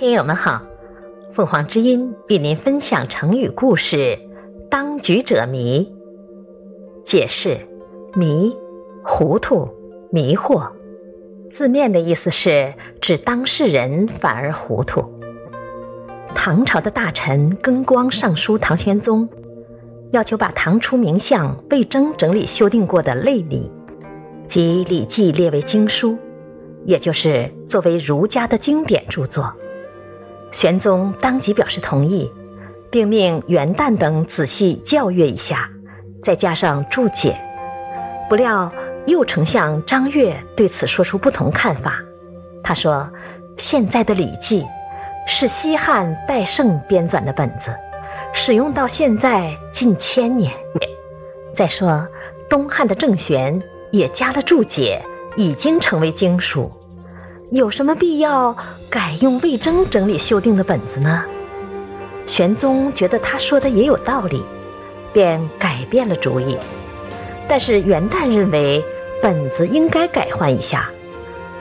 听友们好，凤凰之音与您分享成语故事“当局者迷”。解释：迷，糊涂、迷惑。字面的意思是指当事人反而糊涂。唐朝的大臣庚光上书唐玄宗，要求把唐初名相魏征整理修订过的《类礼》及《礼记》列为经书，也就是作为儒家的经典著作。玄宗当即表示同意，并命元旦等仔细校阅一下，再加上注解。不料右丞相张悦对此说出不同看法。他说：“现在的《礼记》是西汉戴胜编纂的本子，使用到现在近千年。再说东汉的郑玄也加了注解，已经成为经书。”有什么必要改用魏征整理修订的本子呢？玄宗觉得他说的也有道理，便改变了主意。但是元旦认为本子应该改换一下，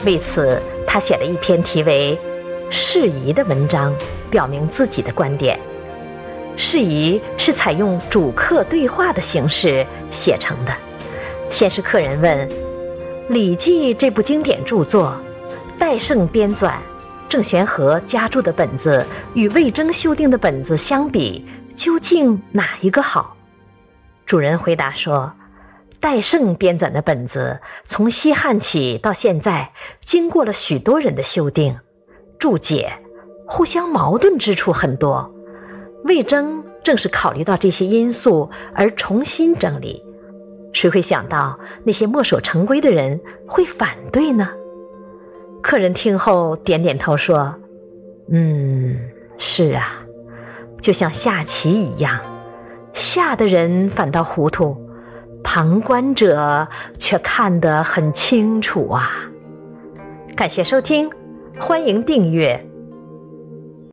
为此他写了一篇题为《释疑》的文章，表明自己的观点。释疑是采用主客对话的形式写成的。先是客人问《礼记》这部经典著作。戴胜编纂，郑玄和加注的本子与魏征修订的本子相比，究竟哪一个好？主人回答说：“戴胜编纂的本子从西汉起到现在，经过了许多人的修订、注解，互相矛盾之处很多。魏征正是考虑到这些因素而重新整理，谁会想到那些墨守成规的人会反对呢？”客人听后点点头说：“嗯，是啊，就像下棋一样，下的人反倒糊涂，旁观者却看得很清楚啊。”感谢收听，欢迎订阅。